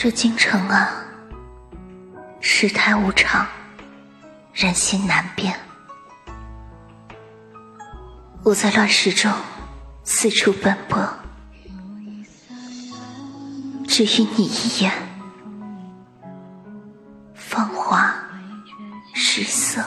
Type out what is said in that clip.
这京城啊，世态无常，人心难辨。我在乱世中四处奔波。只与你一眼。芳华。失色。